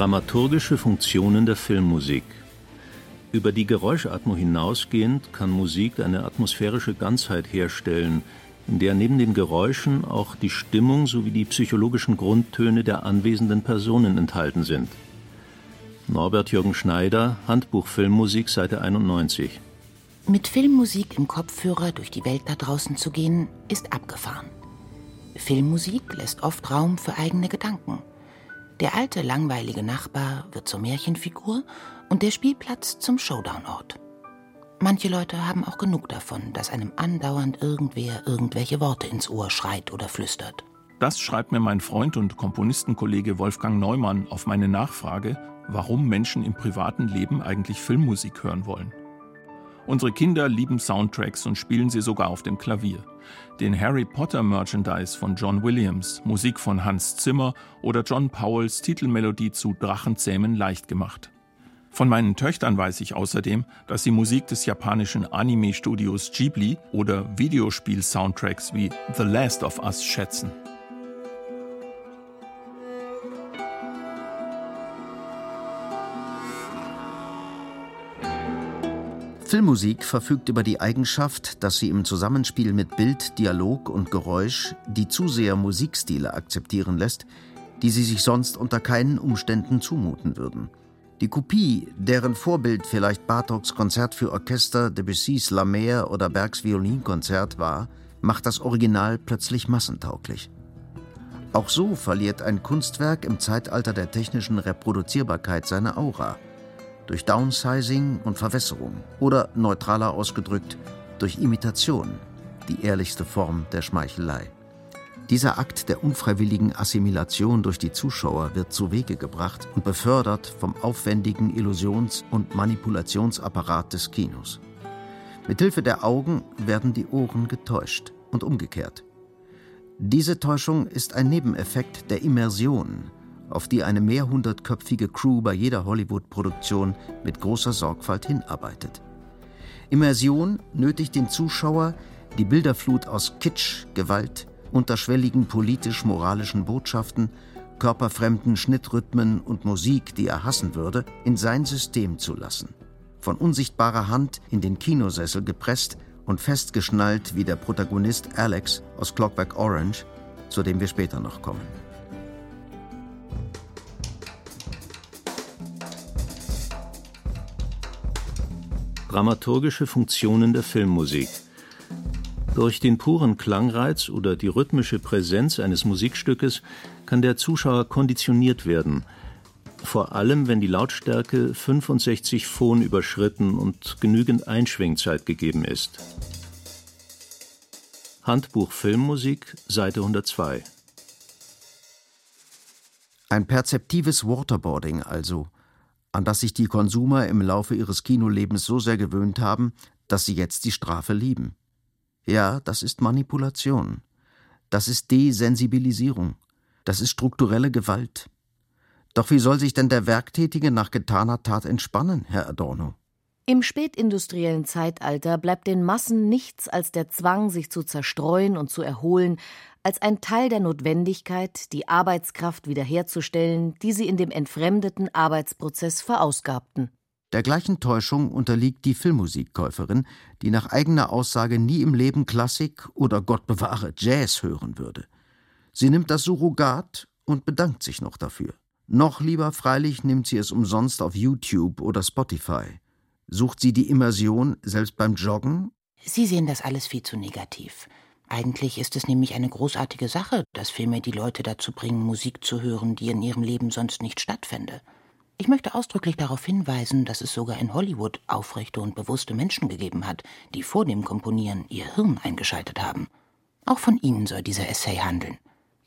Dramaturgische Funktionen der Filmmusik. Über die Geräuschatmo hinausgehend kann Musik eine atmosphärische Ganzheit herstellen, in der neben den Geräuschen auch die Stimmung sowie die psychologischen Grundtöne der anwesenden Personen enthalten sind. Norbert Jürgen Schneider, Handbuch Filmmusik, Seite 91. Mit Filmmusik im Kopfhörer durch die Welt da draußen zu gehen, ist abgefahren. Filmmusik lässt oft Raum für eigene Gedanken. Der alte, langweilige Nachbar wird zur Märchenfigur und der Spielplatz zum Showdown-Ort. Manche Leute haben auch genug davon, dass einem andauernd irgendwer irgendwelche Worte ins Ohr schreit oder flüstert. Das schreibt mir mein Freund und Komponistenkollege Wolfgang Neumann auf meine Nachfrage, warum Menschen im privaten Leben eigentlich Filmmusik hören wollen. Unsere Kinder lieben Soundtracks und spielen sie sogar auf dem Klavier. Den Harry Potter Merchandise von John Williams, Musik von Hans Zimmer oder John Powells Titelmelodie zu Drachenzähmen leicht gemacht. Von meinen Töchtern weiß ich außerdem, dass sie Musik des japanischen Anime-Studios Ghibli oder Videospiel-Soundtracks wie The Last of Us schätzen. Filmmusik verfügt über die Eigenschaft, dass sie im Zusammenspiel mit Bild, Dialog und Geräusch die Zuseher Musikstile akzeptieren lässt, die sie sich sonst unter keinen Umständen zumuten würden. Die Kopie, deren Vorbild vielleicht Bartoks Konzert für Orchester, Debussys La Mer oder Bergs Violinkonzert war, macht das Original plötzlich massentauglich. Auch so verliert ein Kunstwerk im Zeitalter der technischen Reproduzierbarkeit seine Aura – durch Downsizing und Verwässerung oder neutraler ausgedrückt durch Imitation, die ehrlichste Form der Schmeichelei. Dieser Akt der unfreiwilligen Assimilation durch die Zuschauer wird zu Wege gebracht und befördert vom aufwendigen Illusions- und Manipulationsapparat des Kinos. Mithilfe der Augen werden die Ohren getäuscht und umgekehrt. Diese Täuschung ist ein Nebeneffekt der Immersion, auf die eine mehrhundertköpfige Crew bei jeder Hollywood-Produktion mit großer Sorgfalt hinarbeitet. Immersion nötigt den Zuschauer, die Bilderflut aus Kitsch, Gewalt, unterschwelligen politisch-moralischen Botschaften, körperfremden Schnittrhythmen und Musik, die er hassen würde, in sein System zu lassen. Von unsichtbarer Hand in den Kinosessel gepresst und festgeschnallt wie der Protagonist Alex aus Clockwork Orange, zu dem wir später noch kommen. Dramaturgische Funktionen der Filmmusik. Durch den puren Klangreiz oder die rhythmische Präsenz eines Musikstückes kann der Zuschauer konditioniert werden, vor allem wenn die Lautstärke 65 Phon überschritten und genügend Einschwingzeit gegeben ist. Handbuch Filmmusik, Seite 102. Ein perzeptives Waterboarding also – an das sich die Konsumer im Laufe ihres Kinolebens so sehr gewöhnt haben, dass sie jetzt die Strafe lieben. Ja, das ist Manipulation. Das ist Desensibilisierung. Das ist strukturelle Gewalt. Doch wie soll sich denn der Werktätige nach getaner Tat entspannen, Herr Adorno? Im spätindustriellen Zeitalter bleibt den Massen nichts als der Zwang, sich zu zerstreuen und zu erholen, als ein Teil der Notwendigkeit, die Arbeitskraft wiederherzustellen, die sie in dem entfremdeten Arbeitsprozess verausgabten. Der gleichen Täuschung unterliegt die Filmmusikkäuferin, die nach eigener Aussage nie im Leben Klassik oder Gott bewahre Jazz hören würde. Sie nimmt das Surrogat und bedankt sich noch dafür. Noch lieber freilich nimmt sie es umsonst auf YouTube oder Spotify. Sucht sie die Immersion selbst beim Joggen? Sie sehen das alles viel zu negativ. Eigentlich ist es nämlich eine großartige Sache, dass Filme die Leute dazu bringen, Musik zu hören, die in ihrem Leben sonst nicht stattfände. Ich möchte ausdrücklich darauf hinweisen, dass es sogar in Hollywood aufrechte und bewusste Menschen gegeben hat, die vor dem Komponieren ihr Hirn eingeschaltet haben. Auch von ihnen soll dieser Essay handeln.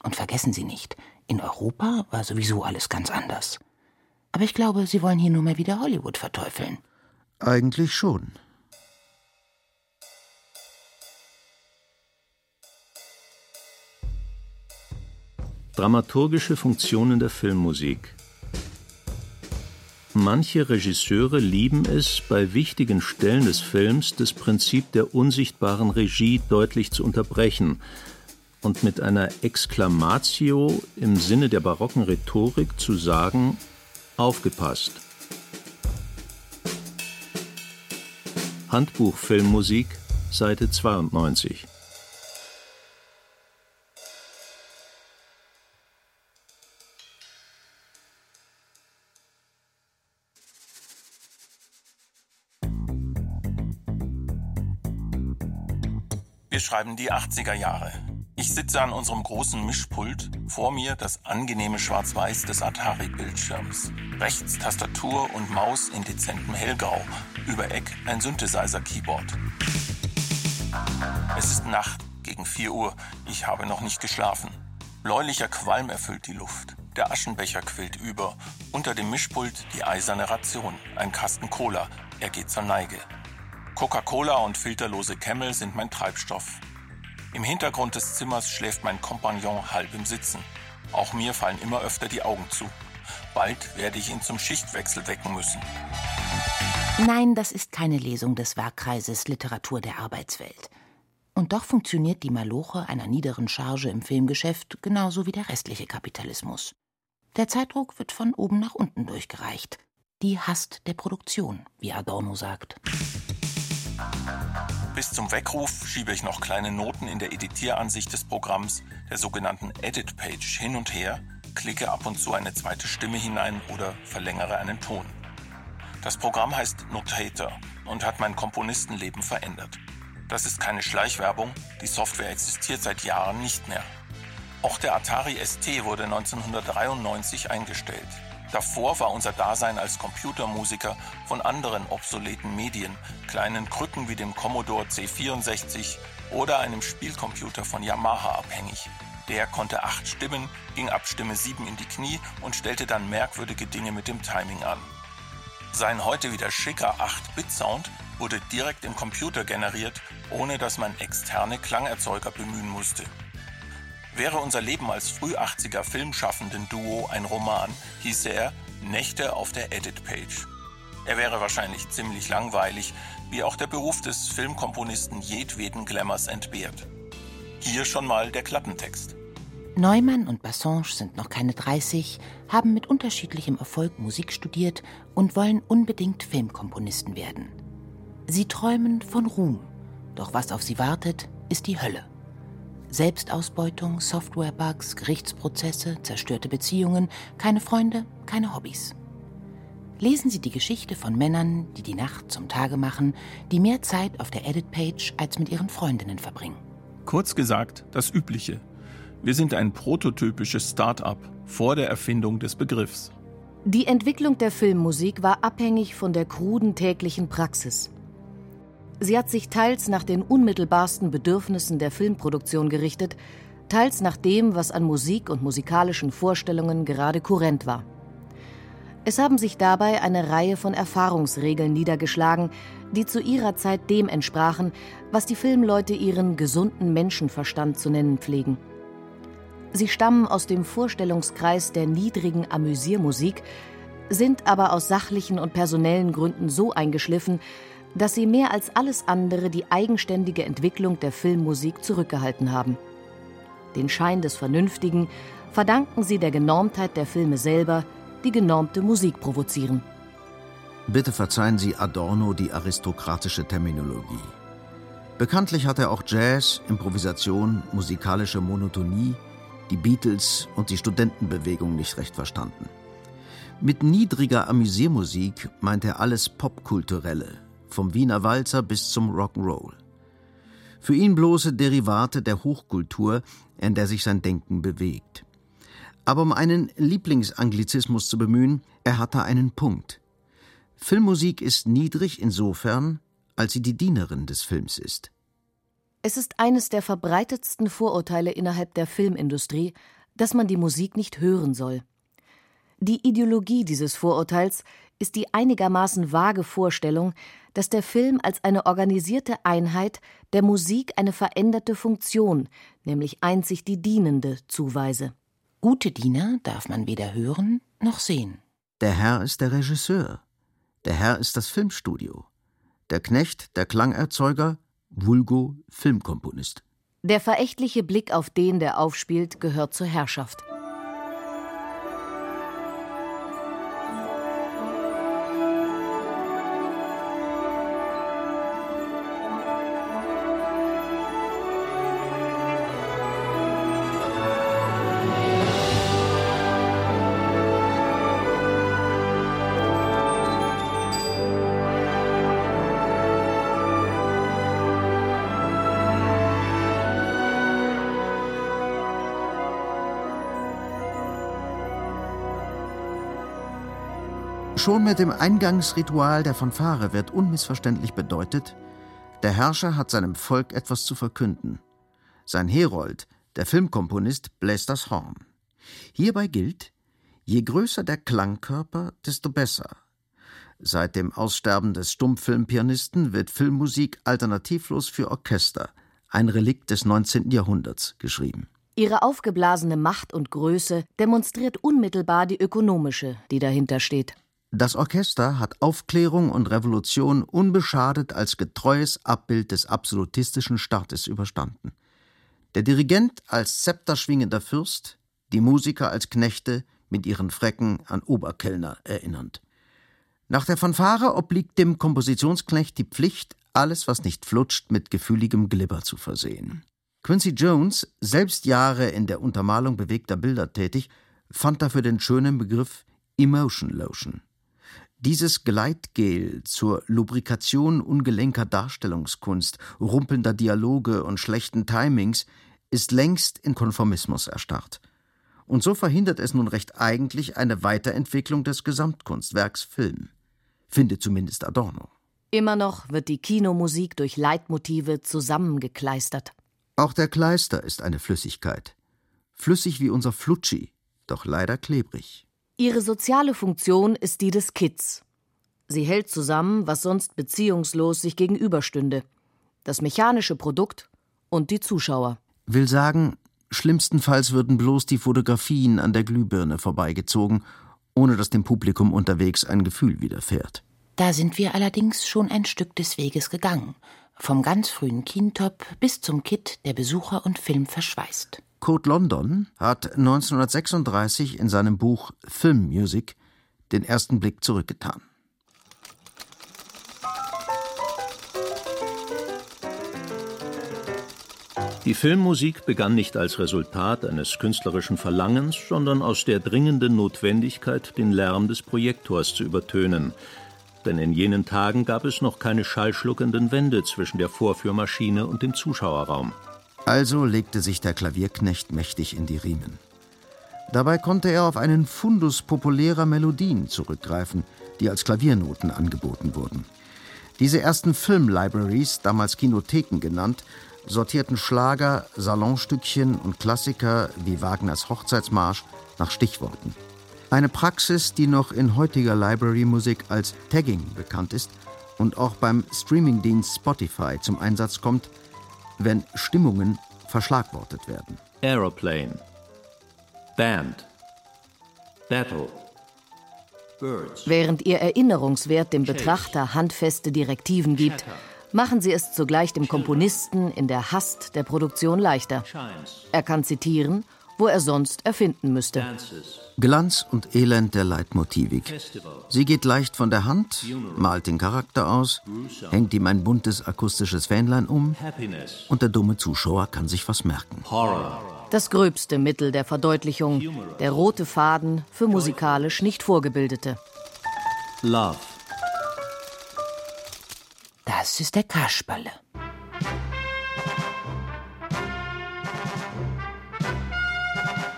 Und vergessen Sie nicht, in Europa war sowieso alles ganz anders. Aber ich glaube, Sie wollen hier nur mal wieder Hollywood verteufeln. Eigentlich schon. Dramaturgische Funktionen der Filmmusik. Manche Regisseure lieben es, bei wichtigen Stellen des Films das Prinzip der unsichtbaren Regie deutlich zu unterbrechen und mit einer Exklamatio im Sinne der barocken Rhetorik zu sagen, aufgepasst. Handbuch Filmmusik, Seite 92 Wir schreiben die 80er Jahre. Ich sitze an unserem großen Mischpult, vor mir das angenehme Schwarz-Weiß des Atari-Bildschirms. Rechts Tastatur und Maus in dezentem Hellgrau, über Eck ein Synthesizer-Keyboard. Es ist Nacht, gegen 4 Uhr. Ich habe noch nicht geschlafen. Bläulicher Qualm erfüllt die Luft. Der Aschenbecher quillt über. Unter dem Mischpult die eiserne Ration. Ein Kasten Cola. Er geht zur Neige. Coca-Cola und filterlose Camel sind mein Treibstoff. Im Hintergrund des Zimmers schläft mein Kompagnon halb im Sitzen. Auch mir fallen immer öfter die Augen zu. Bald werde ich ihn zum Schichtwechsel wecken müssen. Nein, das ist keine Lesung des Werkkreises Literatur der Arbeitswelt. Und doch funktioniert die Maloche einer niederen Charge im Filmgeschäft genauso wie der restliche Kapitalismus. Der Zeitdruck wird von oben nach unten durchgereicht. Die Hast der Produktion, wie Adorno sagt. Bis zum Weckruf schiebe ich noch kleine Noten in der Editieransicht des Programms, der sogenannten Edit Page, hin und her, klicke ab und zu eine zweite Stimme hinein oder verlängere einen Ton. Das Programm heißt Notator und hat mein Komponistenleben verändert. Das ist keine Schleichwerbung, die Software existiert seit Jahren nicht mehr. Auch der Atari ST wurde 1993 eingestellt. Davor war unser Dasein als Computermusiker von anderen obsoleten Medien, kleinen Krücken wie dem Commodore C64 oder einem Spielcomputer von Yamaha abhängig. Der konnte acht Stimmen, ging ab Stimme 7 in die Knie und stellte dann merkwürdige Dinge mit dem Timing an. Sein heute wieder schicker 8-Bit-Sound wurde direkt im Computer generiert, ohne dass man externe Klangerzeuger bemühen musste. Wäre unser Leben als Früh-80er filmschaffenden Duo ein Roman, hieße er Nächte auf der Edit-Page. Er wäre wahrscheinlich ziemlich langweilig, wie auch der Beruf des Filmkomponisten jedweden Glamours entbehrt. Hier schon mal der Klappentext. Neumann und Bassange sind noch keine 30, haben mit unterschiedlichem Erfolg Musik studiert und wollen unbedingt Filmkomponisten werden. Sie träumen von Ruhm, doch was auf sie wartet, ist die Hölle. Selbstausbeutung, Softwarebugs, Gerichtsprozesse, zerstörte Beziehungen, keine Freunde, keine Hobbys. Lesen Sie die Geschichte von Männern, die die Nacht zum Tage machen, die mehr Zeit auf der Edit-Page als mit ihren Freundinnen verbringen. Kurz gesagt, das Übliche. Wir sind ein prototypisches Start-up vor der Erfindung des Begriffs. Die Entwicklung der Filmmusik war abhängig von der kruden täglichen Praxis. Sie hat sich teils nach den unmittelbarsten Bedürfnissen der Filmproduktion gerichtet, teils nach dem, was an Musik und musikalischen Vorstellungen gerade kurrent war. Es haben sich dabei eine Reihe von Erfahrungsregeln niedergeschlagen, die zu ihrer Zeit dem entsprachen, was die Filmleute ihren gesunden Menschenverstand zu nennen pflegen. Sie stammen aus dem Vorstellungskreis der niedrigen Amüsiermusik, sind aber aus sachlichen und personellen Gründen so eingeschliffen, dass sie mehr als alles andere die eigenständige Entwicklung der Filmmusik zurückgehalten haben. Den Schein des Vernünftigen verdanken sie der Genormtheit der Filme selber, die genormte Musik provozieren. Bitte verzeihen Sie Adorno die aristokratische Terminologie. Bekanntlich hat er auch Jazz, Improvisation, musikalische Monotonie, die Beatles und die Studentenbewegung nicht recht verstanden. Mit niedriger Amüsiermusik meint er alles Popkulturelle, vom Wiener Walzer bis zum Rock'n'Roll. Für ihn bloße Derivate der Hochkultur, in der sich sein Denken bewegt. Aber um einen Lieblingsanglizismus zu bemühen, er hatte einen Punkt. Filmmusik ist niedrig insofern, als sie die Dienerin des Films ist. Es ist eines der verbreitetsten Vorurteile innerhalb der Filmindustrie, dass man die Musik nicht hören soll. Die Ideologie dieses Vorurteils ist die einigermaßen vage Vorstellung, dass der Film als eine organisierte Einheit der Musik eine veränderte Funktion, nämlich einzig die dienende, zuweise. Gute Diener darf man weder hören noch sehen. Der Herr ist der Regisseur. Der Herr ist das Filmstudio. Der Knecht der Klangerzeuger, vulgo Filmkomponist. Der verächtliche Blick auf den, der aufspielt, gehört zur Herrschaft. Schon mit dem Eingangsritual der Fanfare wird unmissverständlich bedeutet, der Herrscher hat seinem Volk etwas zu verkünden. Sein Herold, der Filmkomponist, bläst das Horn. Hierbei gilt, je größer der Klangkörper, desto besser. Seit dem Aussterben des Stummfilmpianisten wird Filmmusik alternativlos für Orchester, ein Relikt des 19. Jahrhunderts, geschrieben. Ihre aufgeblasene Macht und Größe demonstriert unmittelbar die ökonomische, die dahinter steht. Das Orchester hat Aufklärung und Revolution unbeschadet als getreues Abbild des absolutistischen Staates überstanden. Der Dirigent als zepterschwingender Fürst, die Musiker als Knechte mit ihren Frecken an Oberkellner erinnernd. Nach der Fanfare obliegt dem Kompositionsknecht die Pflicht, alles, was nicht flutscht, mit gefühligem Glibber zu versehen. Quincy Jones, selbst Jahre in der Untermalung bewegter Bilder tätig, fand dafür den schönen Begriff Emotion Lotion. Dieses Gleitgel zur Lubrikation ungelenker Darstellungskunst, rumpelnder Dialoge und schlechten Timings ist längst in Konformismus erstarrt. Und so verhindert es nun recht eigentlich eine Weiterentwicklung des Gesamtkunstwerks Film. Findet zumindest Adorno. Immer noch wird die Kinomusik durch Leitmotive zusammengekleistert. Auch der Kleister ist eine Flüssigkeit. Flüssig wie unser Flutschi, doch leider klebrig. Ihre soziale Funktion ist die des Kids. Sie hält zusammen, was sonst beziehungslos sich gegenüberstünde. Das mechanische Produkt und die Zuschauer. Will sagen, schlimmstenfalls würden bloß die Fotografien an der Glühbirne vorbeigezogen, ohne dass dem Publikum unterwegs ein Gefühl widerfährt. Da sind wir allerdings schon ein Stück des Weges gegangen. Vom ganz frühen Kintop bis zum Kit, der Besucher und Film verschweißt. Code London hat 1936 in seinem Buch Film Music den ersten Blick zurückgetan. Die Filmmusik begann nicht als Resultat eines künstlerischen Verlangens, sondern aus der dringenden Notwendigkeit, den Lärm des Projektors zu übertönen. Denn in jenen Tagen gab es noch keine schallschluckenden Wände zwischen der Vorführmaschine und dem Zuschauerraum. Also legte sich der Klavierknecht mächtig in die Riemen. Dabei konnte er auf einen Fundus populärer Melodien zurückgreifen, die als Klaviernoten angeboten wurden. Diese ersten Filmlibraries, damals Kinotheken genannt, sortierten Schlager, Salonstückchen und Klassiker wie Wagners Hochzeitsmarsch nach Stichworten. Eine Praxis, die noch in heutiger Library-Musik als Tagging bekannt ist und auch beim Streamingdienst Spotify zum Einsatz kommt, wenn Stimmungen verschlagwortet werden. Aeroplane, Band, Battle, Birds. Während ihr Erinnerungswert dem Betrachter handfeste Direktiven gibt, machen sie es zugleich dem Komponisten in der Hast der Produktion leichter. Er kann zitieren, wo er sonst erfinden müsste. Glanz und Elend der Leitmotivik. Sie geht leicht von der Hand, malt den Charakter aus, hängt ihm ein buntes akustisches Fähnlein um und der dumme Zuschauer kann sich was merken. Das gröbste Mittel der Verdeutlichung, der rote Faden für musikalisch nicht Vorgebildete. Love. Das ist der Kasperle.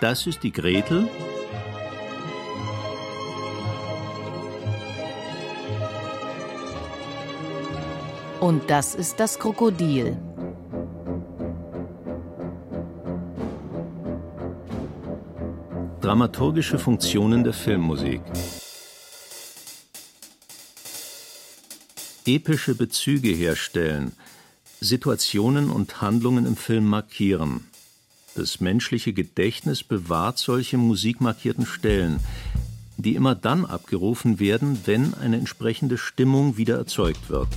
Das ist die Gretel. Und das ist das Krokodil. Dramaturgische Funktionen der Filmmusik Epische Bezüge herstellen, Situationen und Handlungen im Film markieren. Das menschliche Gedächtnis bewahrt solche musikmarkierten Stellen, die immer dann abgerufen werden, wenn eine entsprechende Stimmung wieder erzeugt wird.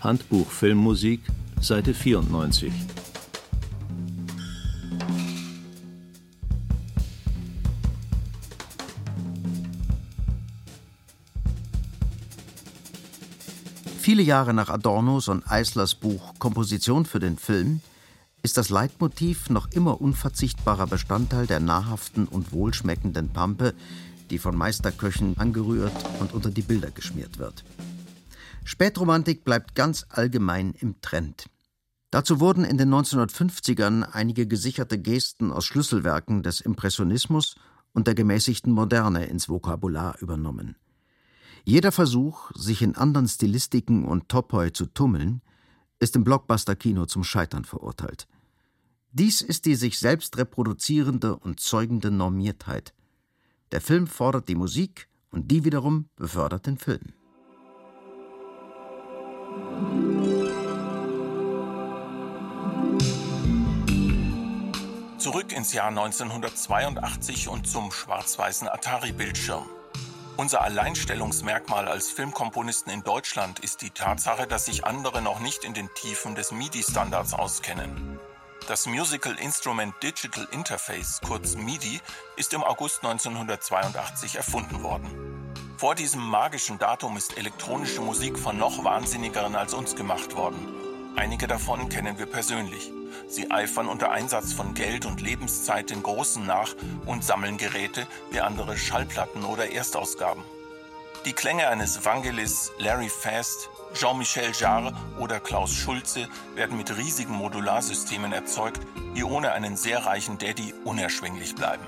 Handbuch Filmmusik, Seite 94. Viele Jahre nach Adornos und Eislers Buch Komposition für den Film ist das Leitmotiv noch immer unverzichtbarer Bestandteil der nahrhaften und wohlschmeckenden Pampe, die von Meisterköchen angerührt und unter die Bilder geschmiert wird. Spätromantik bleibt ganz allgemein im Trend. Dazu wurden in den 1950ern einige gesicherte Gesten aus Schlüsselwerken des Impressionismus und der gemäßigten Moderne ins Vokabular übernommen. Jeder Versuch, sich in anderen Stilistiken und Topoi zu tummeln, ist im Blockbuster-Kino zum Scheitern verurteilt. Dies ist die sich selbst reproduzierende und zeugende Normiertheit. Der Film fordert die Musik und die wiederum befördert den Film. Zurück ins Jahr 1982 und zum schwarz-weißen Atari-Bildschirm. Unser Alleinstellungsmerkmal als Filmkomponisten in Deutschland ist die Tatsache, dass sich andere noch nicht in den Tiefen des MIDI-Standards auskennen. Das Musical Instrument Digital Interface, kurz MIDI, ist im August 1982 erfunden worden. Vor diesem magischen Datum ist elektronische Musik von noch Wahnsinnigeren als uns gemacht worden. Einige davon kennen wir persönlich. Sie eifern unter Einsatz von Geld und Lebenszeit den Großen nach und sammeln Geräte wie andere Schallplatten oder Erstausgaben. Die Klänge eines Vangelis, Larry Fast, Jean-Michel Jarre oder Klaus Schulze werden mit riesigen Modularsystemen erzeugt, die ohne einen sehr reichen Daddy unerschwinglich bleiben.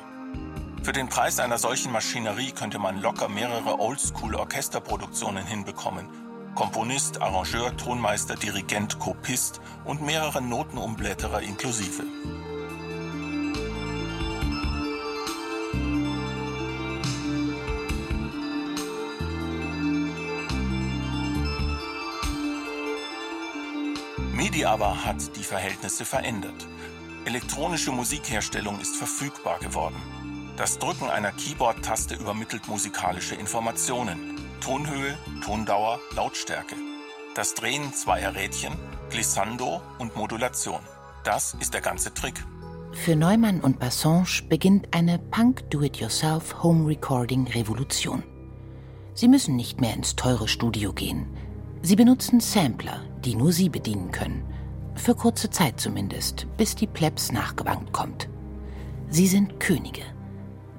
Für den Preis einer solchen Maschinerie könnte man locker mehrere Oldschool-Orchesterproduktionen hinbekommen Komponist, Arrangeur, Tonmeister, Dirigent, Kopist und mehrere Notenumblätterer inklusive. MIDI aber hat die Verhältnisse verändert. Elektronische Musikherstellung ist verfügbar geworden. Das Drücken einer Keyboard-Taste übermittelt musikalische Informationen. Tonhöhe, Tondauer, Lautstärke. Das Drehen zweier Rädchen, Glissando und Modulation. Das ist der ganze Trick. Für Neumann und Bassange beginnt eine Punk-Do-It-Yourself Home Recording Revolution. Sie müssen nicht mehr ins teure Studio gehen. Sie benutzen Sampler, die nur sie bedienen können. Für kurze Zeit zumindest, bis die Plebs nachgewankt kommt. Sie sind Könige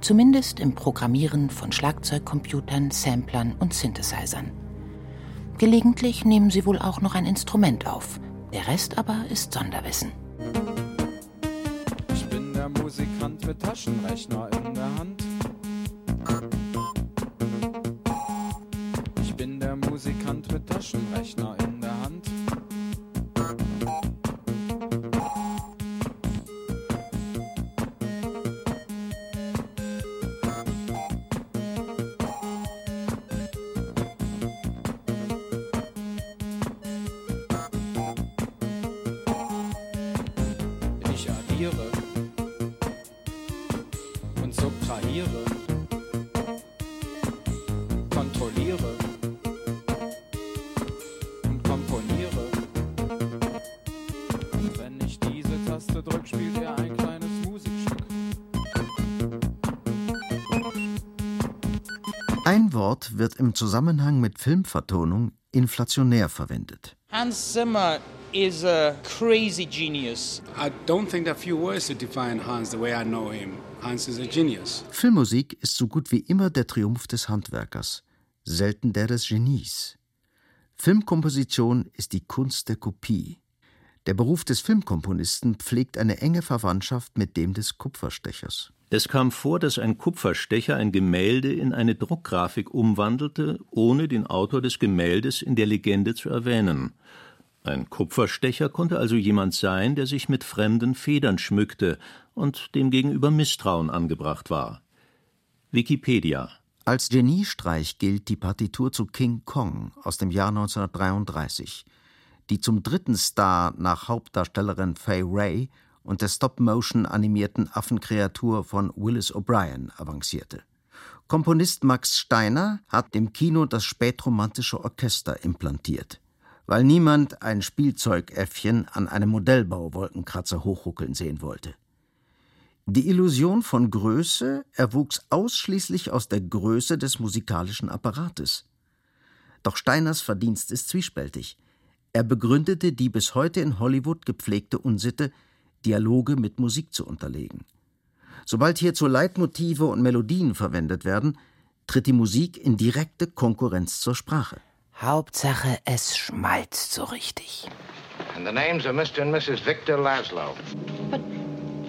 zumindest im Programmieren von Schlagzeugcomputern, Samplern und Synthesizern. Gelegentlich nehmen sie wohl auch noch ein Instrument auf, der Rest aber ist Sonderwissen. Ich bin der Musikant mit Taschenrechner in der Hand. Ich bin der Musikant mit Taschenrechner in der Hand. Wort wird im Zusammenhang mit Filmvertonung inflationär verwendet. Hans Zimmer is a crazy genius. I don't think there are few words to define Hans the way I know him. Hans is a genius. Filmmusik ist so gut wie immer der Triumph des Handwerkers, selten der des Genies. Filmkomposition ist die Kunst der Kopie. Der Beruf des Filmkomponisten pflegt eine enge Verwandtschaft mit dem des Kupferstechers. Es kam vor, dass ein Kupferstecher ein Gemälde in eine Druckgrafik umwandelte, ohne den Autor des Gemäldes in der Legende zu erwähnen. Ein Kupferstecher konnte also jemand sein, der sich mit fremden Federn schmückte und dem gegenüber Misstrauen angebracht war. Wikipedia Als Geniestreich gilt die Partitur zu King Kong aus dem Jahr 1933, die zum dritten Star nach Hauptdarstellerin Fay Ray und der Stop-Motion animierten Affenkreatur von Willis O'Brien avancierte. Komponist Max Steiner hat dem Kino das spätromantische Orchester implantiert, weil niemand ein Spielzeugäffchen an einem Modellbau-Wolkenkratzer hochruckeln sehen wollte. Die Illusion von Größe erwuchs ausschließlich aus der Größe des musikalischen Apparates. Doch Steiners Verdienst ist zwiespältig. Er begründete die bis heute in Hollywood gepflegte Unsitte, Dialoge mit Musik zu unterlegen. Sobald hierzu Leitmotive und Melodien verwendet werden, tritt die Musik in direkte Konkurrenz zur Sprache. Hauptsache, es schmalzt so richtig. And the names are Mr. and Mrs. Victor Laszlo. But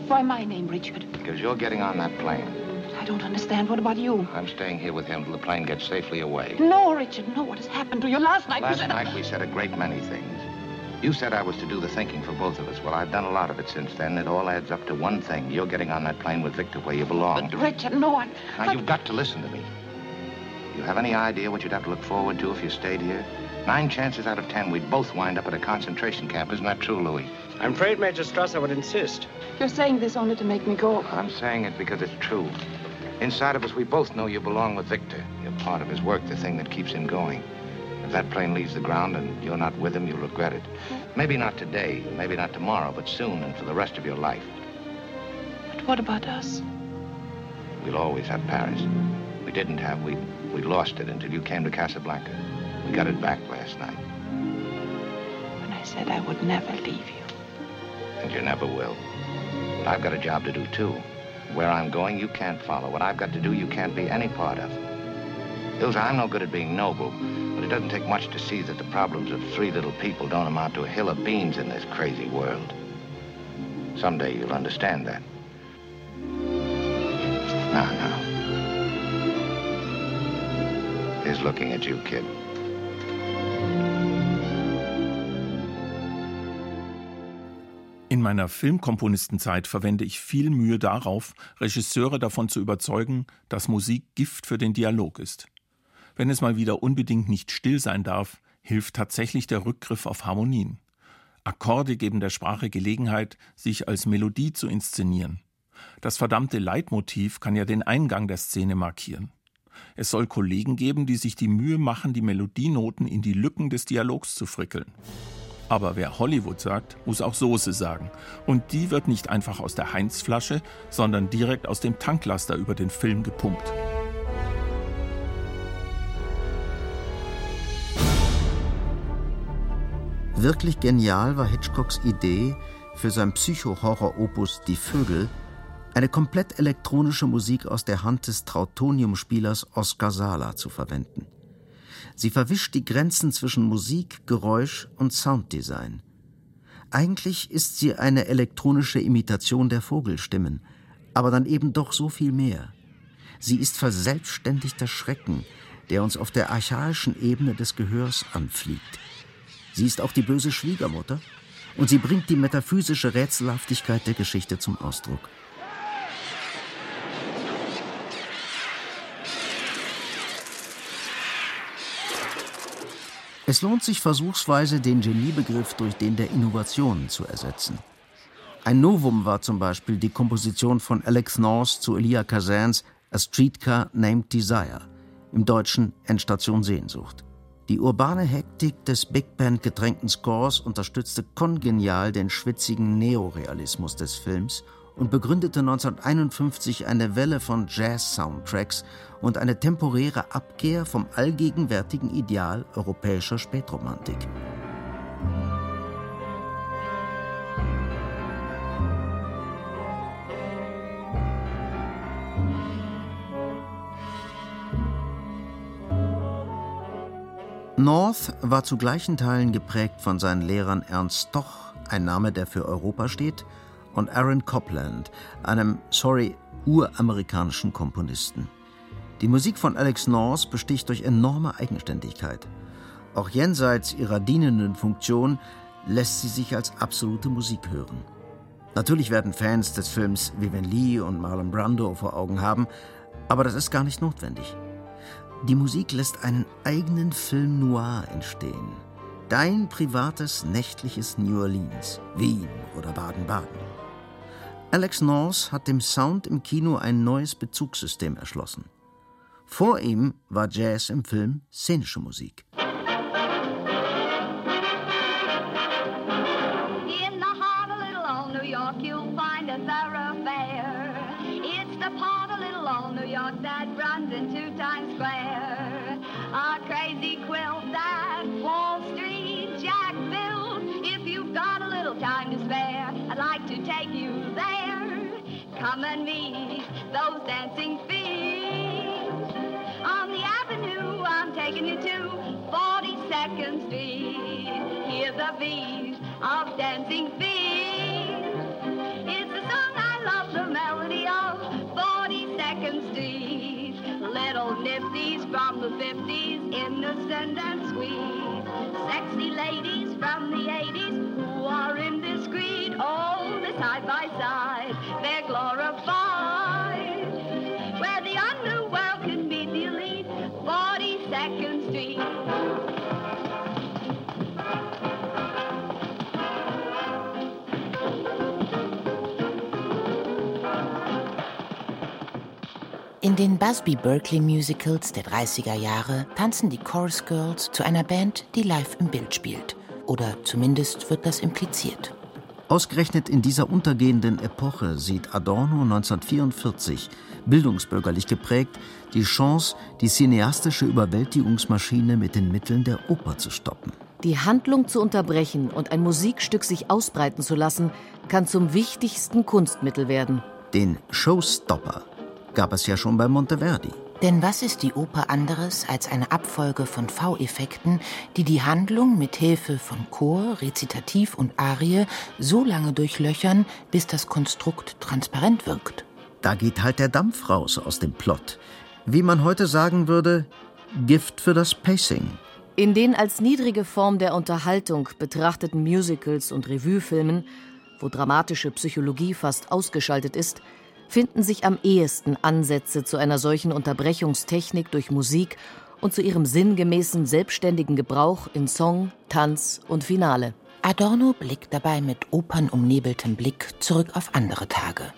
why my name, Richard? Because you're getting on that plane. I don't understand. What about you? I'm staying here with him till the plane gets safely away. No, Richard, no. What has happened to you? Last night Last you said... night we said a great many things. You said I was to do the thinking for both of us. Well, I've done a lot of it since then. It all adds up to one thing. You're getting on that plane with Victor where you belong. But, Richard, no, I... Now, I- you've got to listen to me. You have any idea what you'd have to look forward to if you stayed here? Nine chances out of ten, we'd both wind up at a concentration camp. Isn't that true, Louis? I'm afraid Major Strasser would insist. You're saying this only to make me go. I'm saying it because it's true. Inside of us, we both know you belong with Victor. You're part of his work, the thing that keeps him going. If that plane leaves the ground and you're not with him, you'll regret it. Maybe not today, maybe not tomorrow, but soon and for the rest of your life. But what about us? We'll always have Paris. We didn't have, we, we lost it until you came to Casablanca. We got it back last night, When I said I would never leave you. and you never will. But I've got a job to do, too. Where I'm going, you can't follow. What I've got to do, you can't be any part of. Ilsa, I'm no good at being noble, but it doesn't take much to see that the problems of three little people don't amount to a hill of beans in this crazy world. Someday you'll understand that. Now, now. He's looking at you, kid. Meiner Filmkomponistenzeit verwende ich viel Mühe darauf, Regisseure davon zu überzeugen, dass Musik Gift für den Dialog ist. Wenn es mal wieder unbedingt nicht still sein darf, hilft tatsächlich der Rückgriff auf Harmonien. Akkorde geben der Sprache Gelegenheit, sich als Melodie zu inszenieren. Das verdammte Leitmotiv kann ja den Eingang der Szene markieren. Es soll Kollegen geben, die sich die Mühe machen, die Melodienoten in die Lücken des Dialogs zu frickeln. Aber wer Hollywood sagt, muss auch Soße sagen. Und die wird nicht einfach aus der Heinz-Flasche, sondern direkt aus dem Tanklaster über den Film gepumpt. Wirklich genial war Hitchcocks Idee für sein Psycho-Horror-Opus Die Vögel, eine komplett elektronische Musik aus der Hand des Trautonium-Spielers Oskar Sala zu verwenden. Sie verwischt die Grenzen zwischen Musik, Geräusch und Sounddesign. Eigentlich ist sie eine elektronische Imitation der Vogelstimmen, aber dann eben doch so viel mehr. Sie ist verselbstständigter Schrecken, der uns auf der archaischen Ebene des Gehörs anfliegt. Sie ist auch die böse Schwiegermutter und sie bringt die metaphysische Rätselhaftigkeit der Geschichte zum Ausdruck. Es lohnt sich versuchsweise, den Geniebegriff durch den der Innovationen zu ersetzen. Ein Novum war zum Beispiel die Komposition von Alex North zu Elia Kazans A Streetcar Named Desire, im Deutschen Endstation Sehnsucht. Die urbane Hektik des Big Band getränkten Scores unterstützte kongenial den schwitzigen Neorealismus des Films und begründete 1951 eine Welle von Jazz-Soundtracks und eine temporäre Abkehr vom allgegenwärtigen Ideal europäischer Spätromantik. North war zu gleichen Teilen geprägt von seinen Lehrern Ernst Doch, ein Name, der für Europa steht, und Aaron Copland, einem, sorry, uramerikanischen Komponisten. Die Musik von Alex North besticht durch enorme Eigenständigkeit. Auch jenseits ihrer dienenden Funktion lässt sie sich als absolute Musik hören. Natürlich werden Fans des Films Vivian Lee und Marlon Brando vor Augen haben, aber das ist gar nicht notwendig. Die Musik lässt einen eigenen Film noir entstehen. Dein privates nächtliches New Orleans, Wien oder Baden-Baden. Alex North hat dem Sound im Kino ein neues Bezugssystem erschlossen. Vor ihm war Jazz im Film szenische Musik. that runs into Times Square. A crazy quilt Come and meet those dancing feet. On the avenue, I'm taking you to 42nd Street. Here's a beat of dancing feet. It's a song I love the melody of 42nd Street. Little nifties from the 50s, innocent and sweet. Sexy ladies from the 80s In den Busby Berkeley Musicals der 30er Jahre tanzen die Chorus Girls zu einer Band, die live im Bild spielt. Oder zumindest wird das impliziert. Ausgerechnet in dieser untergehenden Epoche sieht Adorno 1944, bildungsbürgerlich geprägt, die Chance, die cineastische Überwältigungsmaschine mit den Mitteln der Oper zu stoppen. Die Handlung zu unterbrechen und ein Musikstück sich ausbreiten zu lassen, kann zum wichtigsten Kunstmittel werden. Den Showstopper gab es ja schon bei Monteverdi. Denn was ist die Oper anderes als eine Abfolge von V-Effekten, die die Handlung mit Hilfe von Chor, Rezitativ und Arie so lange durchlöchern, bis das Konstrukt transparent wirkt? Da geht halt der Dampf raus aus dem Plot. Wie man heute sagen würde, Gift für das Pacing. In den als niedrige Form der Unterhaltung betrachteten Musicals und Revuefilmen, wo dramatische Psychologie fast ausgeschaltet ist, finden sich am ehesten Ansätze zu einer solchen Unterbrechungstechnik durch Musik und zu ihrem sinngemäßen selbstständigen Gebrauch in Song, Tanz und Finale. Adorno blickt dabei mit opernumnebeltem Blick zurück auf andere Tage.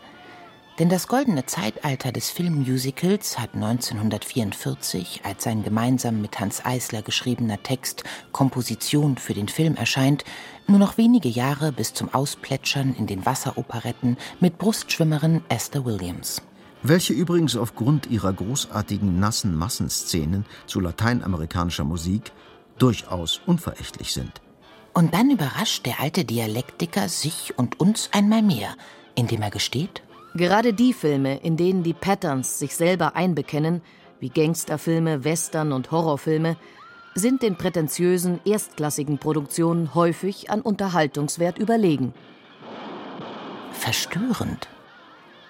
Denn das goldene Zeitalter des Filmmusicals hat 1944, als sein gemeinsam mit Hans Eisler geschriebener Text Komposition für den Film erscheint, nur noch wenige Jahre bis zum Ausplätschern in den Wasseroperetten mit Brustschwimmerin Esther Williams. Welche übrigens aufgrund ihrer großartigen nassen Massenszenen zu lateinamerikanischer Musik durchaus unverächtlich sind. Und dann überrascht der alte Dialektiker sich und uns einmal mehr, indem er gesteht, Gerade die Filme, in denen die Patterns sich selber einbekennen, wie Gangsterfilme, Western und Horrorfilme, sind den prätentiösen, erstklassigen Produktionen häufig an Unterhaltungswert überlegen. Verstörend.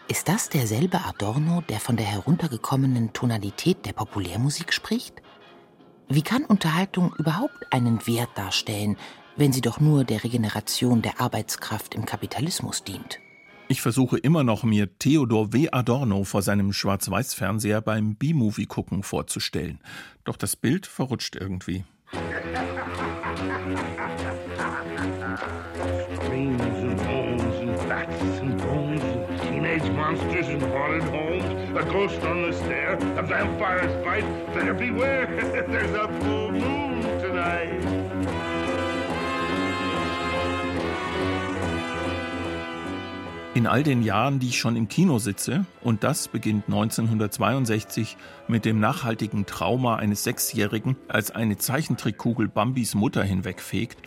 Ist das derselbe Adorno, der von der heruntergekommenen Tonalität der Populärmusik spricht? Wie kann Unterhaltung überhaupt einen Wert darstellen, wenn sie doch nur der Regeneration der Arbeitskraft im Kapitalismus dient? Ich versuche immer noch, mir Theodor W. Adorno vor seinem Schwarz-Weiß-Fernseher beim B-Movie-Gucken vorzustellen. Doch das Bild verrutscht irgendwie. monsters in haunted homes, a ghost on the stair, a vampire's bite. Better beware, there's a full moon tonight. In all den Jahren, die ich schon im Kino sitze, und das beginnt 1962 mit dem nachhaltigen Trauma eines Sechsjährigen, als eine Zeichentrickkugel Bambis Mutter hinwegfegt,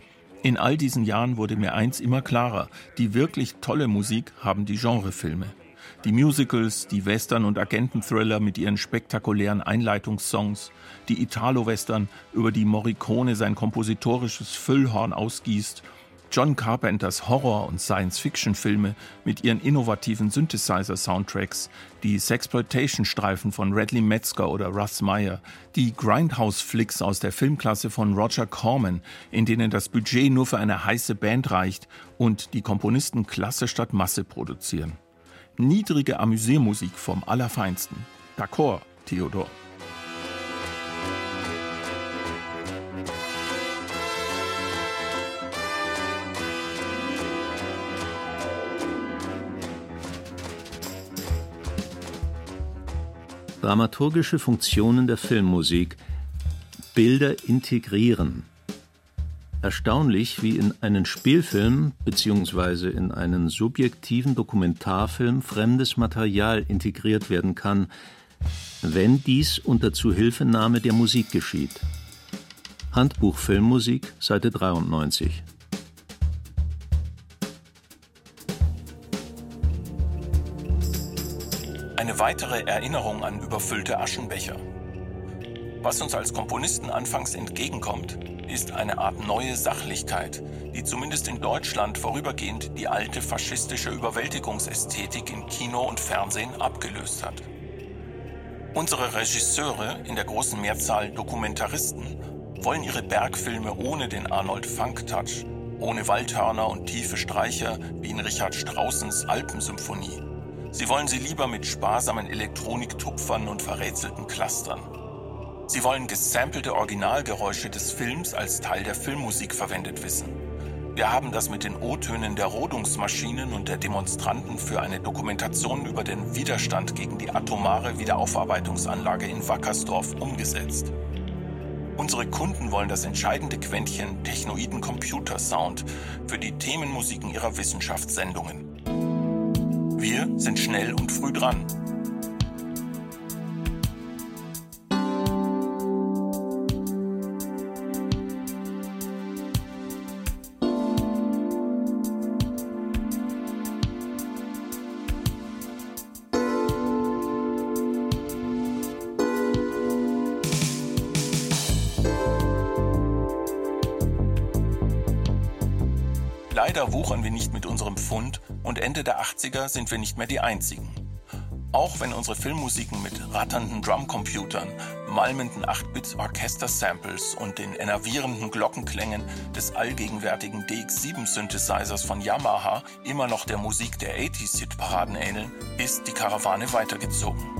in all diesen Jahren wurde mir eins immer klarer, die wirklich tolle Musik haben die Genrefilme. Die Musicals, die Western- und Agententhriller mit ihren spektakulären Einleitungssongs, die Italo-Western, über die Morricone sein kompositorisches Füllhorn ausgießt John Carpenters Horror- und Science-Fiction-Filme mit ihren innovativen Synthesizer-Soundtracks, die Sexploitation-Streifen von Radley Metzger oder Russ Meyer, die Grindhouse-Flicks aus der Filmklasse von Roger Corman, in denen das Budget nur für eine heiße Band reicht und die Komponisten Klasse statt Masse produzieren. Niedrige Amüsiermusik vom Allerfeinsten. D'accord, Theodor. Dramaturgische Funktionen der Filmmusik. Bilder integrieren. Erstaunlich, wie in einen Spielfilm bzw. in einen subjektiven Dokumentarfilm fremdes Material integriert werden kann, wenn dies unter Zuhilfenahme der Musik geschieht. Handbuch Filmmusik, Seite 93. Weitere Erinnerung an überfüllte Aschenbecher. Was uns als Komponisten anfangs entgegenkommt, ist eine Art neue Sachlichkeit, die zumindest in Deutschland vorübergehend die alte faschistische Überwältigungsästhetik in Kino und Fernsehen abgelöst hat. Unsere Regisseure, in der großen Mehrzahl Dokumentaristen, wollen ihre Bergfilme ohne den Arnold Funk Touch, ohne Waldhörner und tiefe Streicher wie in Richard Straussens Alpensymphonie. Sie wollen sie lieber mit sparsamen Elektroniktupfern und verrätselten Clustern. Sie wollen gesampelte Originalgeräusche des Films als Teil der Filmmusik verwendet wissen. Wir haben das mit den O-Tönen der Rodungsmaschinen und der Demonstranten für eine Dokumentation über den Widerstand gegen die atomare Wiederaufarbeitungsanlage in Wackersdorf umgesetzt. Unsere Kunden wollen das entscheidende Quäntchen technoiden Computersound für die Themenmusiken ihrer Wissenschaftssendungen. Wir sind schnell und früh dran. Ende der 80er sind wir nicht mehr die Einzigen. Auch wenn unsere Filmmusiken mit ratternden Drumcomputern, malmenden 8-Bit-Orchester-Samples und den enervierenden Glockenklängen des allgegenwärtigen DX7-Synthesizers von Yamaha immer noch der Musik der 80s-Hit-Paraden ähneln, ist die Karawane weitergezogen.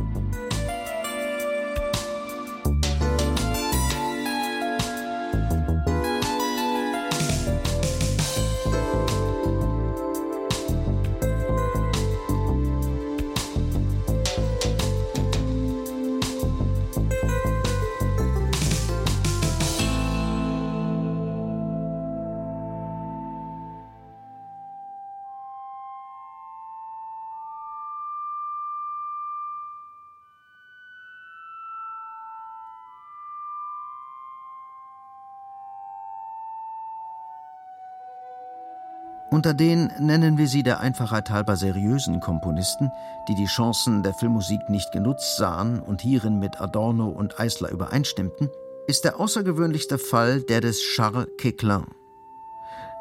Unter den, nennen wir sie der Einfachheit halber seriösen Komponisten, die die Chancen der Filmmusik nicht genutzt sahen und hierin mit Adorno und Eisler übereinstimmten, ist der außergewöhnlichste Fall der des Charles Quéclin.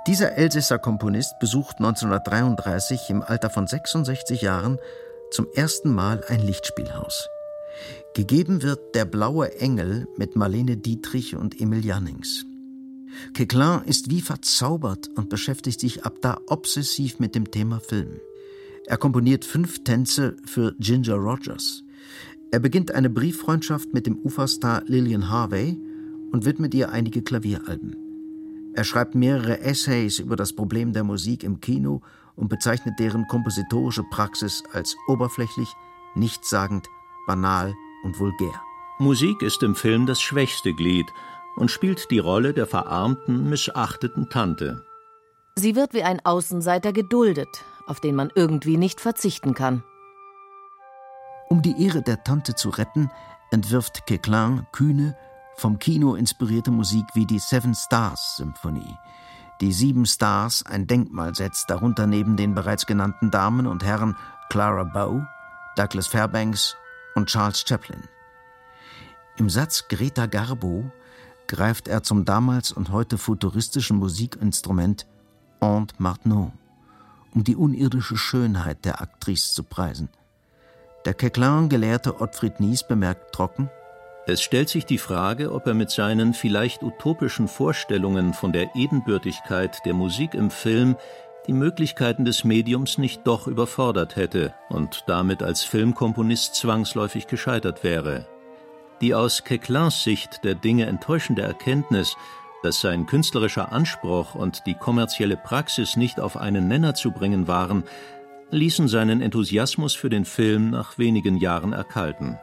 Dieser Elsässer Komponist besucht 1933 im Alter von 66 Jahren zum ersten Mal ein Lichtspielhaus. Gegeben wird Der blaue Engel mit Marlene Dietrich und Emil Jannings. Queclin ist wie verzaubert und beschäftigt sich ab da obsessiv mit dem Thema Film. Er komponiert fünf Tänze für Ginger Rogers. Er beginnt eine Brieffreundschaft mit dem Uferstar Lillian Harvey und widmet ihr einige Klavieralben. Er schreibt mehrere Essays über das Problem der Musik im Kino und bezeichnet deren kompositorische Praxis als oberflächlich, nichtssagend, banal und vulgär. Musik ist im Film das schwächste Glied und spielt die Rolle der verarmten, missachteten Tante. Sie wird wie ein Außenseiter geduldet, auf den man irgendwie nicht verzichten kann. Um die Ehre der Tante zu retten, entwirft Queclin kühne, vom Kino inspirierte Musik wie die Seven Stars Symphonie. Die Sieben Stars ein Denkmal setzt, darunter neben den bereits genannten Damen und Herren Clara Bow, Douglas Fairbanks und Charles Chaplin. Im Satz Greta Garbo greift er zum damals und heute futuristischen Musikinstrument Aunt Martineau, um die unirdische Schönheit der Aktrice zu preisen. Der Queclin-Gelehrte Ottfried Nies bemerkt trocken, es stellt sich die Frage, ob er mit seinen vielleicht utopischen Vorstellungen von der Ebenbürtigkeit der Musik im Film die Möglichkeiten des Mediums nicht doch überfordert hätte und damit als Filmkomponist zwangsläufig gescheitert wäre. Die aus Queclins Sicht der Dinge enttäuschende Erkenntnis, dass sein künstlerischer Anspruch und die kommerzielle Praxis nicht auf einen Nenner zu bringen waren, ließen seinen Enthusiasmus für den Film nach wenigen Jahren erkalten.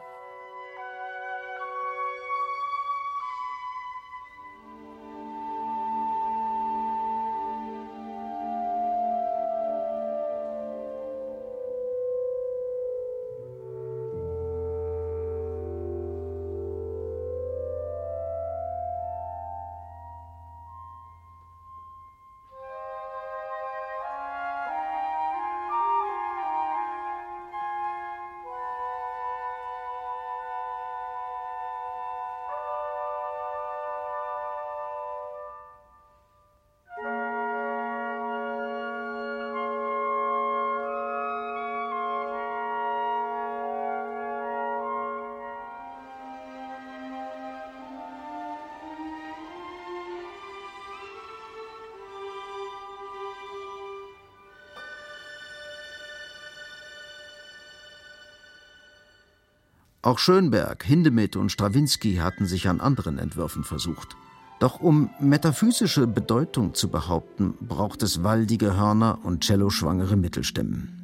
Auch Schönberg, Hindemith und Strawinski hatten sich an anderen Entwürfen versucht. Doch um metaphysische Bedeutung zu behaupten, braucht es waldige Hörner und celloschwangere Mittelstimmen.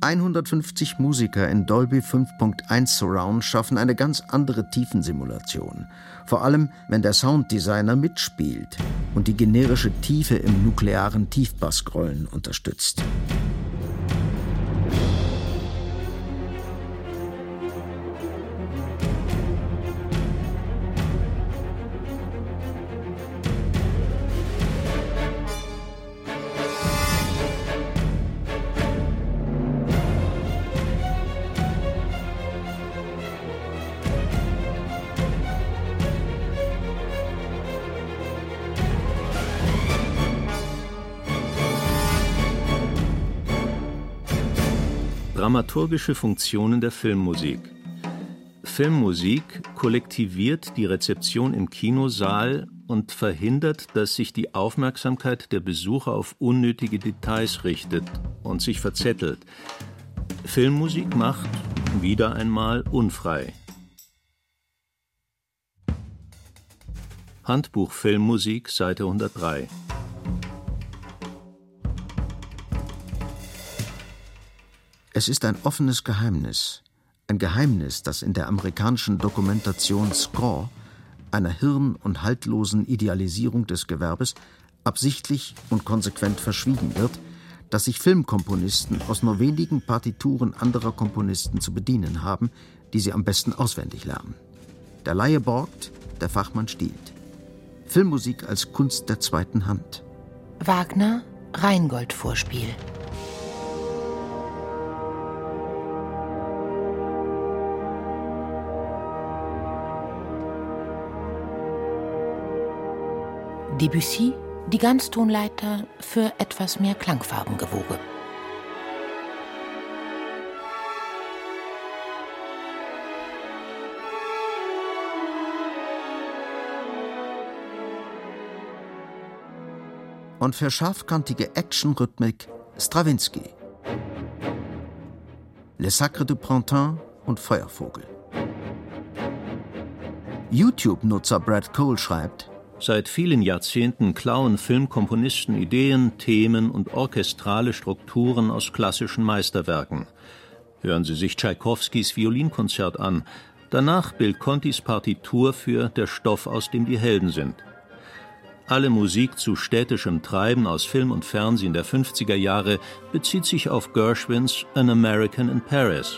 150 Musiker in Dolby 5.1 Surround schaffen eine ganz andere Tiefensimulation. Vor allem, wenn der Sounddesigner mitspielt und die generische Tiefe im nuklearen Tiefbassgrollen unterstützt. Dramaturgische Funktionen der Filmmusik Filmmusik kollektiviert die Rezeption im Kinosaal und verhindert, dass sich die Aufmerksamkeit der Besucher auf unnötige Details richtet und sich verzettelt. Filmmusik macht, wieder einmal, unfrei. Handbuch Filmmusik, Seite 103 Es ist ein offenes Geheimnis. Ein Geheimnis, das in der amerikanischen Dokumentation Score, einer hirn- und haltlosen Idealisierung des Gewerbes, absichtlich und konsequent verschwiegen wird, dass sich Filmkomponisten aus nur wenigen Partituren anderer Komponisten zu bedienen haben, die sie am besten auswendig lernen. Der Laie borgt, der Fachmann stiehlt. Filmmusik als Kunst der zweiten Hand. Wagner, Rheingold-Vorspiel. Debussy die Ganztonleiter für etwas mehr Klangfarbengewoge. Und für scharfkantige Actionrhythmik Stravinsky. Le Sacre du Printemps und Feuervogel. YouTube-Nutzer Brad Cole schreibt, Seit vielen Jahrzehnten klauen Filmkomponisten Ideen, Themen und orchestrale Strukturen aus klassischen Meisterwerken. Hören Sie sich Tschaikowskis Violinkonzert an, danach Bill Contis Partitur für Der Stoff, aus dem die Helden sind. Alle Musik zu städtischem Treiben aus Film und Fernsehen der 50er Jahre bezieht sich auf Gershwins An American in Paris.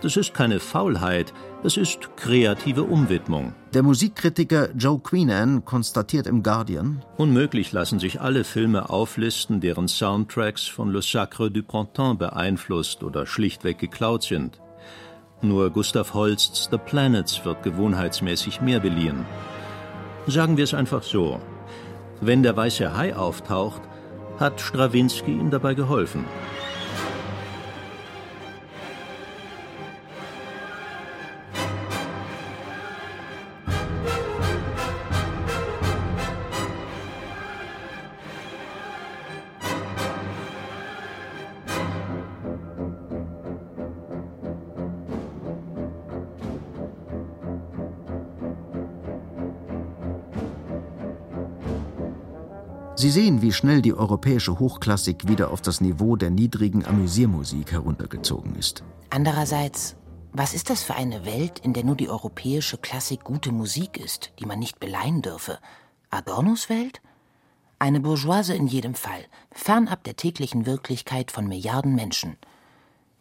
Das ist keine Faulheit, es ist kreative Umwidmung. Der Musikkritiker Joe Queenan konstatiert im Guardian: Unmöglich lassen sich alle Filme auflisten, deren Soundtracks von Le Sacre du Printemps beeinflusst oder schlichtweg geklaut sind. Nur Gustav Holsts The Planets wird gewohnheitsmäßig mehr beliehen. Sagen wir es einfach so: Wenn der weiße Hai auftaucht, hat Strawinski ihm dabei geholfen. Wie schnell die europäische Hochklassik wieder auf das Niveau der niedrigen Amüsiermusik heruntergezogen ist. Andererseits, was ist das für eine Welt, in der nur die europäische Klassik gute Musik ist, die man nicht beleihen dürfe? Adornos Welt? Eine Bourgeoise in jedem Fall, fernab der täglichen Wirklichkeit von Milliarden Menschen.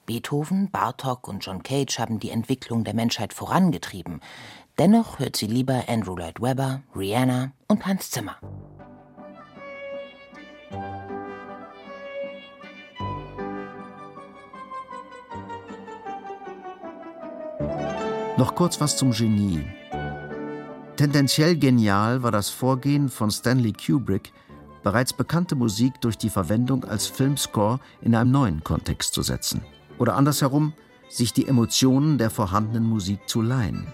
Beethoven, Bartok und John Cage haben die Entwicklung der Menschheit vorangetrieben. Dennoch hört sie lieber Andrew Lloyd Webber, Rihanna und Hans Zimmer. Noch kurz was zum Genie. Tendenziell genial war das Vorgehen von Stanley Kubrick, bereits bekannte Musik durch die Verwendung als Filmscore in einem neuen Kontext zu setzen. Oder andersherum, sich die Emotionen der vorhandenen Musik zu leihen.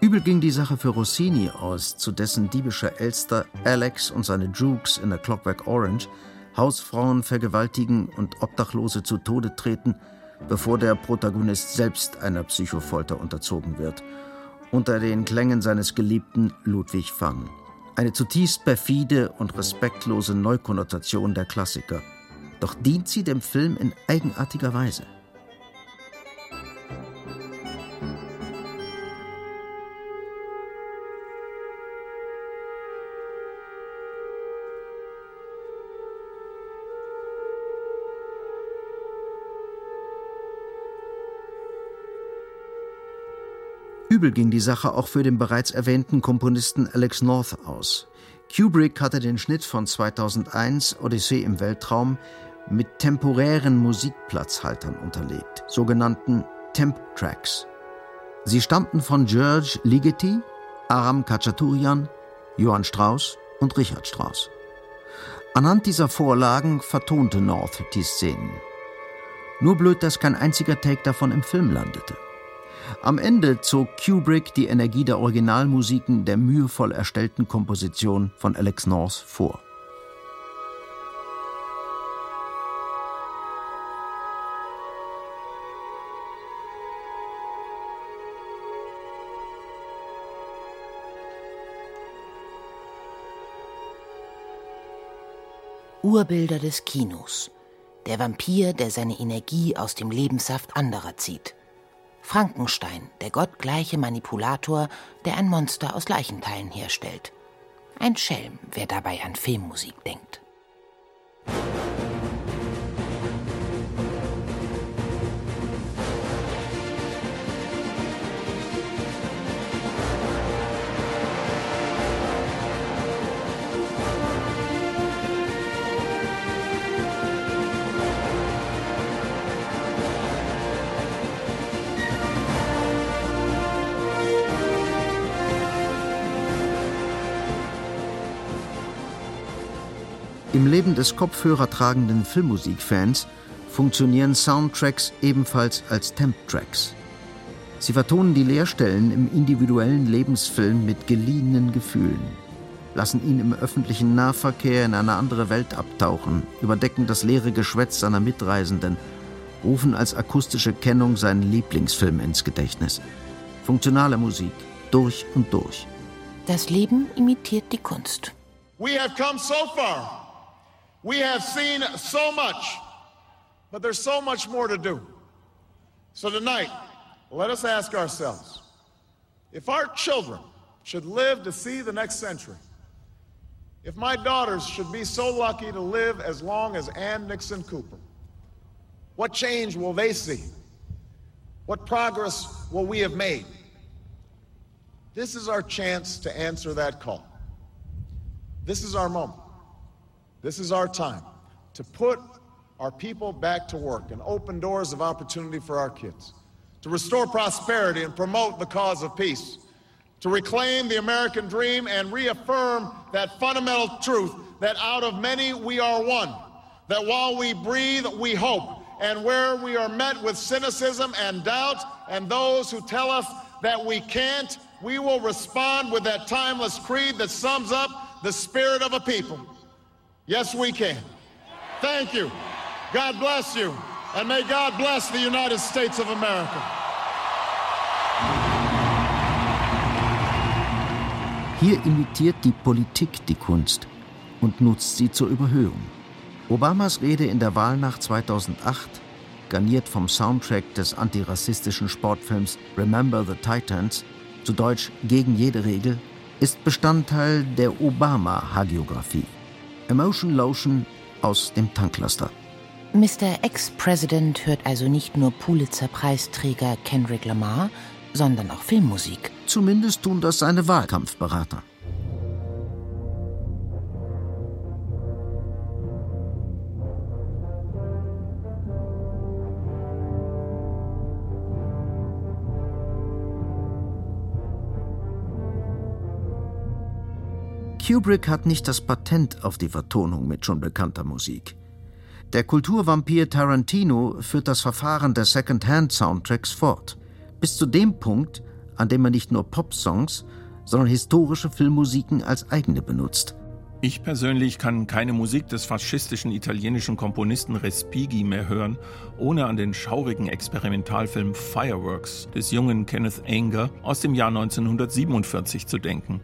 Übel ging die Sache für Rossini aus, zu dessen diebischer Elster Alex und seine Jukes in der Clockwork Orange Hausfrauen vergewaltigen und Obdachlose zu Tode treten – bevor der Protagonist selbst einer Psychofolter unterzogen wird, unter den Klängen seines geliebten Ludwig van. Eine zutiefst perfide und respektlose Neukonnotation der Klassiker. Doch dient sie dem Film in eigenartiger Weise. Übel ging die Sache auch für den bereits erwähnten Komponisten Alex North aus. Kubrick hatte den Schnitt von 2001 Odyssee im Weltraum mit temporären Musikplatzhaltern unterlegt, sogenannten Temp-Tracks. Sie stammten von George Ligeti, Aram Khachaturian, Johann Strauss und Richard Strauss. Anhand dieser Vorlagen vertonte North die Szenen. Nur blöd, dass kein einziger Take davon im Film landete. Am Ende zog Kubrick die Energie der Originalmusiken der mühevoll erstellten Komposition von Alex North vor. Urbilder des Kinos. Der Vampir, der seine Energie aus dem Lebenssaft anderer zieht. Frankenstein, der gottgleiche Manipulator, der ein Monster aus Leichenteilen herstellt. Ein Schelm, wer dabei an Filmmusik denkt. Leben des kopfhörertragenden Filmmusikfans funktionieren Soundtracks ebenfalls als Temp-Tracks. Sie vertonen die Leerstellen im individuellen Lebensfilm mit geliehenen Gefühlen, lassen ihn im öffentlichen Nahverkehr in eine andere Welt abtauchen, überdecken das leere Geschwätz seiner Mitreisenden, rufen als akustische Kennung seinen Lieblingsfilm ins Gedächtnis. Funktionale Musik, durch und durch. Das Leben imitiert die Kunst. We have come so far. We have seen so much, but there's so much more to do. So tonight, let us ask ourselves if our children should live to see the next century, if my daughters should be so lucky to live as long as Ann Nixon Cooper, what change will they see? What progress will we have made? This is our chance to answer that call. This is our moment. This is our time to put our people back to work and open doors of opportunity for our kids, to restore prosperity and promote the cause of peace, to reclaim the American dream and reaffirm that fundamental truth that out of many we are one, that while we breathe, we hope, and where we are met with cynicism and doubt, and those who tell us that we can't, we will respond with that timeless creed that sums up the spirit of a people. Yes, we can. Thank you. God bless you. And may God bless the United States of America. Hier imitiert die Politik die Kunst und nutzt sie zur Überhöhung. Obamas Rede in der Wahlnacht 2008, garniert vom Soundtrack des antirassistischen Sportfilms Remember the Titans, zu Deutsch Gegen jede Regel, ist Bestandteil der Obama-Hagiografie. Emotion Lotion aus dem Tanklaster. Mr. Ex-President hört also nicht nur Pulitzer-Preisträger Kendrick Lamar, sondern auch Filmmusik. Zumindest tun das seine Wahlkampfberater. Kubrick hat nicht das Patent auf die Vertonung mit schon bekannter Musik. Der Kulturvampir Tarantino führt das Verfahren der Second-Hand-Soundtracks fort, bis zu dem Punkt, an dem er nicht nur Popsongs, sondern historische Filmmusiken als eigene benutzt. Ich persönlich kann keine Musik des faschistischen italienischen Komponisten Respighi mehr hören, ohne an den schaurigen Experimentalfilm Fireworks des jungen Kenneth Anger aus dem Jahr 1947 zu denken.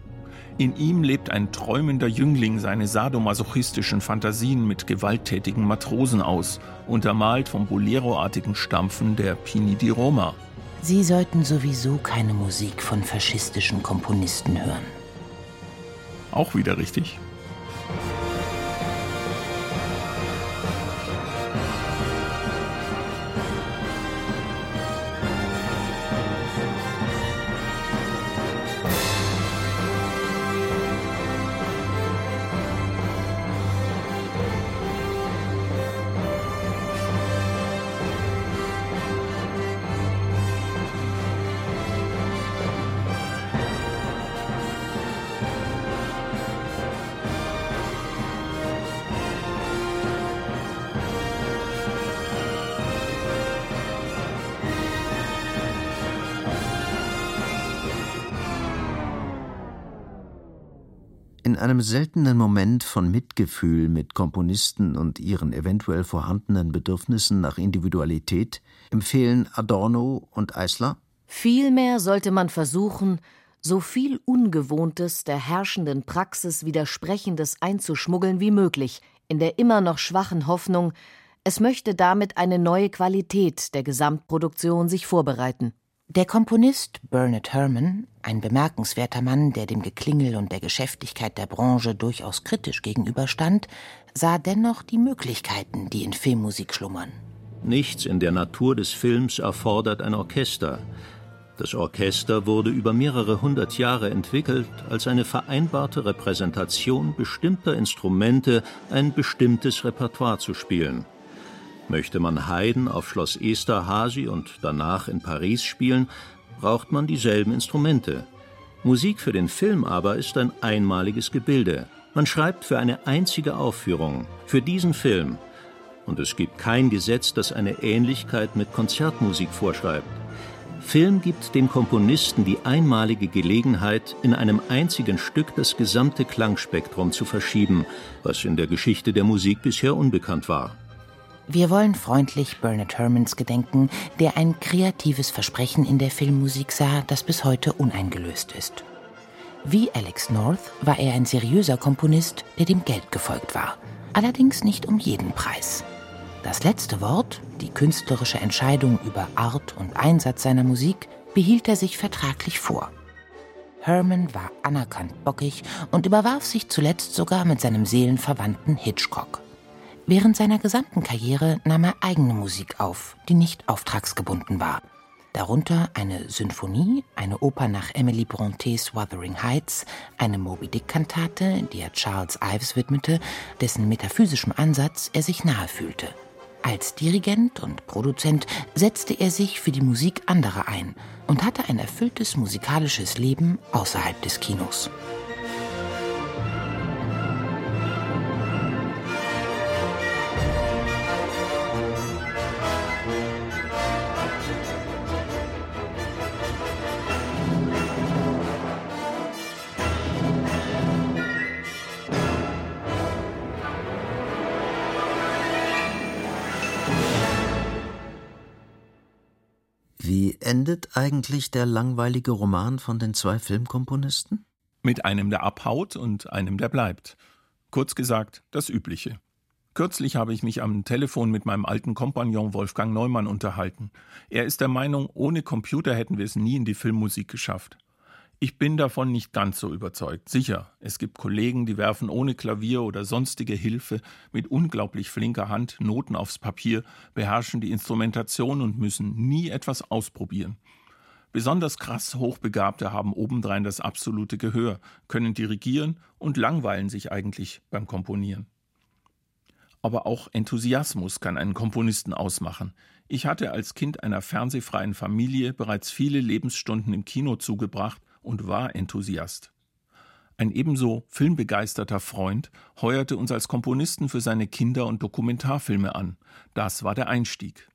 In ihm lebt ein träumender Jüngling seine sadomasochistischen Fantasien mit gewalttätigen Matrosen aus, untermalt vom Bolero-artigen Stampfen der Pini di Roma. Sie sollten sowieso keine Musik von faschistischen Komponisten hören. Auch wieder richtig. Einem seltenen Moment von Mitgefühl mit Komponisten und ihren eventuell vorhandenen Bedürfnissen nach Individualität empfehlen Adorno und Eisler Vielmehr sollte man versuchen, so viel Ungewohntes der herrschenden Praxis Widersprechendes einzuschmuggeln wie möglich, in der immer noch schwachen Hoffnung, es möchte damit eine neue Qualität der Gesamtproduktion sich vorbereiten. Der Komponist Bernard Herrmann, ein bemerkenswerter Mann, der dem Geklingel und der Geschäftigkeit der Branche durchaus kritisch gegenüberstand, sah dennoch die Möglichkeiten, die in Filmmusik schlummern. Nichts in der Natur des Films erfordert ein Orchester. Das Orchester wurde über mehrere hundert Jahre entwickelt, als eine vereinbarte Repräsentation bestimmter Instrumente ein bestimmtes Repertoire zu spielen. Möchte man Haydn auf Schloss Esterhazy und danach in Paris spielen, braucht man dieselben Instrumente. Musik für den Film aber ist ein einmaliges Gebilde. Man schreibt für eine einzige Aufführung, für diesen Film. Und es gibt kein Gesetz, das eine Ähnlichkeit mit Konzertmusik vorschreibt. Film gibt dem Komponisten die einmalige Gelegenheit, in einem einzigen Stück das gesamte Klangspektrum zu verschieben, was in der Geschichte der Musik bisher unbekannt war. Wir wollen freundlich Bernard Herrmanns gedenken, der ein kreatives Versprechen in der Filmmusik sah, das bis heute uneingelöst ist. Wie Alex North war er ein seriöser Komponist, der dem Geld gefolgt war, allerdings nicht um jeden Preis. Das letzte Wort, die künstlerische Entscheidung über Art und Einsatz seiner Musik, behielt er sich vertraglich vor. Herman war anerkannt bockig und überwarf sich zuletzt sogar mit seinem Seelenverwandten Hitchcock. Während seiner gesamten Karriere nahm er eigene Musik auf, die nicht auftragsgebunden war. Darunter eine Sinfonie, eine Oper nach Emily Brontes Wuthering Heights, eine Moby Dick-Kantate, die er Charles Ives widmete, dessen metaphysischem Ansatz er sich nahe fühlte. Als Dirigent und Produzent setzte er sich für die Musik anderer ein und hatte ein erfülltes musikalisches Leben außerhalb des Kinos. Eigentlich der langweilige Roman von den zwei Filmkomponisten? Mit einem, der abhaut und einem, der bleibt. Kurz gesagt, das Übliche. Kürzlich habe ich mich am Telefon mit meinem alten Kompagnon Wolfgang Neumann unterhalten. Er ist der Meinung, ohne Computer hätten wir es nie in die Filmmusik geschafft. Ich bin davon nicht ganz so überzeugt. Sicher, es gibt Kollegen, die werfen ohne Klavier oder sonstige Hilfe mit unglaublich flinker Hand Noten aufs Papier, beherrschen die Instrumentation und müssen nie etwas ausprobieren. Besonders krass Hochbegabte haben obendrein das absolute Gehör, können dirigieren und langweilen sich eigentlich beim Komponieren. Aber auch Enthusiasmus kann einen Komponisten ausmachen. Ich hatte als Kind einer fernsehfreien Familie bereits viele Lebensstunden im Kino zugebracht und war Enthusiast. Ein ebenso filmbegeisterter Freund heuerte uns als Komponisten für seine Kinder- und Dokumentarfilme an. Das war der Einstieg.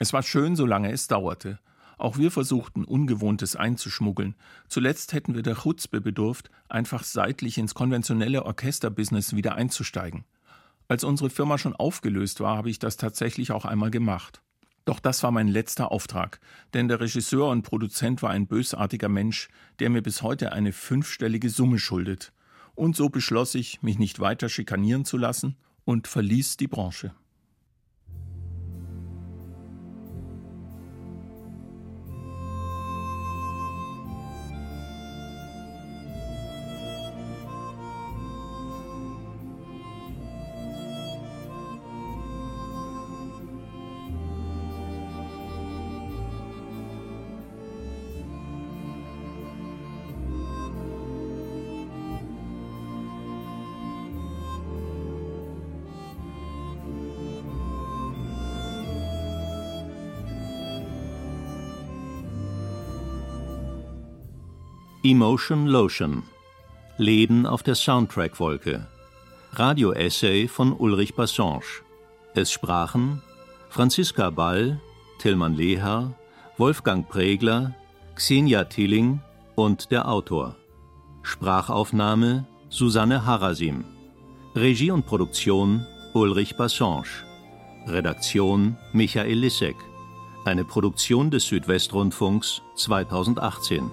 Es war schön, solange es dauerte. Auch wir versuchten, Ungewohntes einzuschmuggeln. Zuletzt hätten wir der Chutzpe bedurft, einfach seitlich ins konventionelle Orchesterbusiness wieder einzusteigen. Als unsere Firma schon aufgelöst war, habe ich das tatsächlich auch einmal gemacht. Doch das war mein letzter Auftrag, denn der Regisseur und Produzent war ein bösartiger Mensch, der mir bis heute eine fünfstellige Summe schuldet. Und so beschloss ich, mich nicht weiter schikanieren zu lassen und verließ die Branche. Emotion Lotion Leben auf der Soundtrack-Wolke Radio-Essay von Ulrich Bassange Es sprachen Franziska Ball, Tillmann Leher, Wolfgang Pregler, Xenia Tilling und der Autor. Sprachaufnahme Susanne Harasim. Regie und Produktion Ulrich Bassange. Redaktion Michael Lissek. Eine Produktion des Südwestrundfunks 2018.